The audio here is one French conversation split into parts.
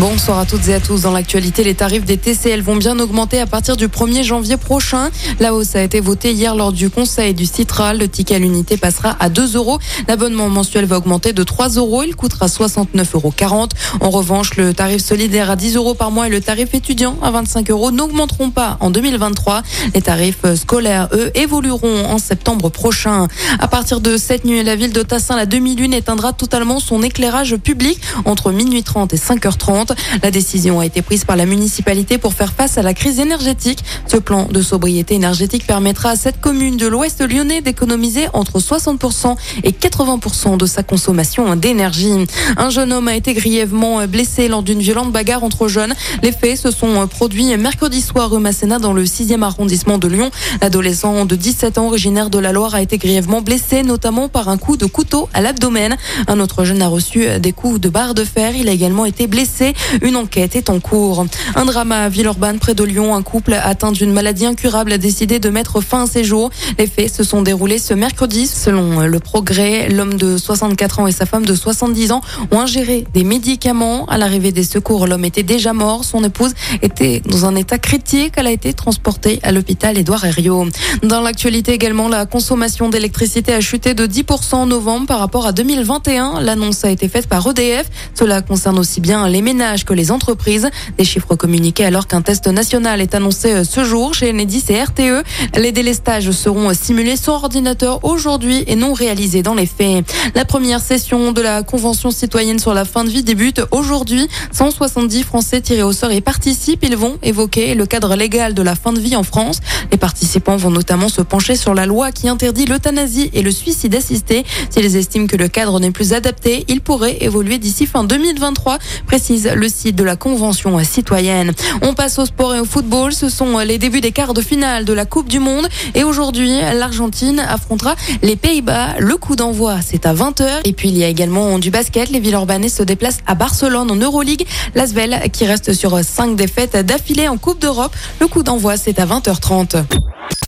Bonsoir à toutes et à tous. Dans l'actualité, les tarifs des TCL vont bien augmenter à partir du 1er janvier prochain. La hausse a été votée hier lors du conseil du Citral. Le ticket à l'unité passera à 2 euros. L'abonnement mensuel va augmenter de 3 euros. Il coûtera 69,40 euros. En revanche, le tarif solidaire à 10 euros par mois et le tarif étudiant à 25 euros n'augmenteront pas en 2023. Les tarifs scolaires, eux, évolueront en septembre prochain. À partir de cette nuit, la ville de Tassin, la demi-lune éteindra totalement son éclairage public entre minuit 30 et 5h30. La décision a été prise par la municipalité pour faire face à la crise énergétique. Ce plan de sobriété énergétique permettra à cette commune de l'ouest lyonnais d'économiser entre 60% et 80% de sa consommation d'énergie. Un jeune homme a été grièvement blessé lors d'une violente bagarre entre jeunes. Les faits se sont produits mercredi soir rue Masséna dans le 6e arrondissement de Lyon. L'adolescent de 17 ans originaire de la Loire a été grièvement blessé, notamment par un coup de couteau à l'abdomen. Un autre jeune a reçu des coups de barre de fer. Il a également été blessé. Une enquête est en cours. Un drame à Villeurbanne, près de Lyon. Un couple atteint d'une maladie incurable a décidé de mettre fin à ses jours. Les faits se sont déroulés ce mercredi. Selon le progrès, l'homme de 64 ans et sa femme de 70 ans ont ingéré des médicaments. À l'arrivée des secours, l'homme était déjà mort. Son épouse était dans un état critique. Elle a été transportée à l'hôpital Édouard Herriot. Dans l'actualité également, la consommation d'électricité a chuté de 10% en novembre par rapport à 2021. L'annonce a été faite par EDF. Cela concerne aussi bien les ménages que les entreprises. Des chiffres communiqués alors qu'un test national est annoncé euh, ce jour chez Enedis et RTE. Les délestages seront simulés sur ordinateur aujourd'hui et non réalisés dans les faits. La première session de la Convention citoyenne sur la fin de vie débute aujourd'hui. 170 Français tirés au sort y participent. Ils vont évoquer le cadre légal de la fin de vie en France. Les participants vont notamment se pencher sur la loi qui interdit l'euthanasie et le suicide assisté. S'ils estiment que le cadre n'est plus adapté, il pourrait évoluer d'ici fin 2023, précise le site de la Convention citoyenne. On passe au sport et au football. Ce sont les débuts des quarts de finale de la Coupe du Monde. Et aujourd'hui, l'Argentine affrontera les Pays-Bas. Le coup d'envoi, c'est à 20h. Et puis, il y a également du basket. Les Villeurbanais se déplacent à Barcelone en Euroleague. L'Asvel qui reste sur 5 défaites d'affilée en Coupe d'Europe. Le coup d'envoi, c'est à 20h30.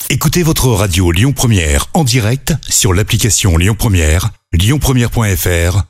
Écoutez votre radio Lyon Première en direct sur l'application Lyon Première, lyonpremière.fr